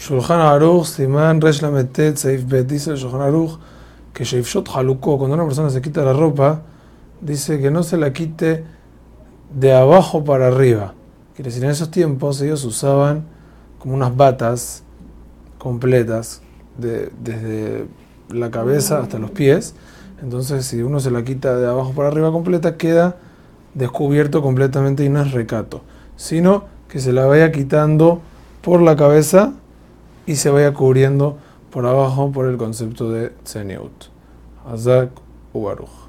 Shulchan Aruch, Siman, Resh Lametet, Seif Bet, dice Shulchan Aruch que Sheifshot Haluko, cuando una persona se quita la ropa, dice que no se la quite de abajo para arriba. Quiere decir, en esos tiempos ellos usaban como unas batas completas, de, desde la cabeza hasta los pies. Entonces, si uno se la quita de abajo para arriba completa, queda descubierto completamente y no es recato, sino que se la vaya quitando por la cabeza y se vaya cubriendo por abajo por el concepto de Tzeniut. Azak Ubaruch.